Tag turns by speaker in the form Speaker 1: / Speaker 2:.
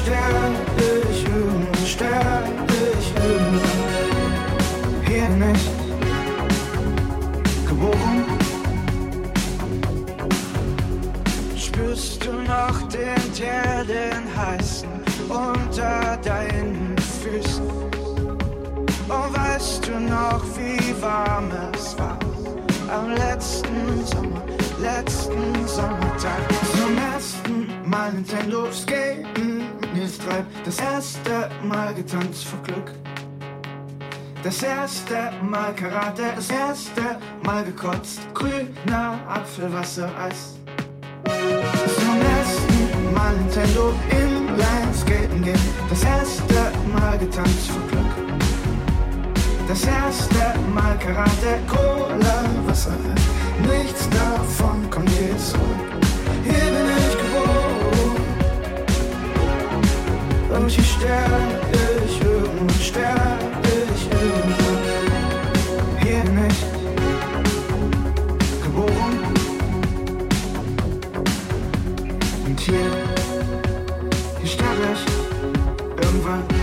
Speaker 1: Und hier sterbe ich irgendwann, sterbe ich irgendwann. Hier nicht geboren. Spürst du noch den Teer, den heißen unter deinen Füßen? Und weißt du noch, wie warm es war am letzten Sommer, letzten Sommertag? Zum ersten Mal Nintendo Skaten mit Nils Treib, das erste Mal getanzt vor Glück. Das erste Mal Karate, das erste Mal gekotzt, grüner Apfelwasser, Eis. Zum ersten Mal Nintendo Inline skaten gehen, das erste Mal getanzt vor Glück. Das erste Mal Karate, Cola, Wasser, nichts davon kommt je zurück. Hier bin ich und hier sterbe ich irgendwann, sterbe ich irgendwann. Hier nicht geboren und hier, hier sterbe ich irgendwann.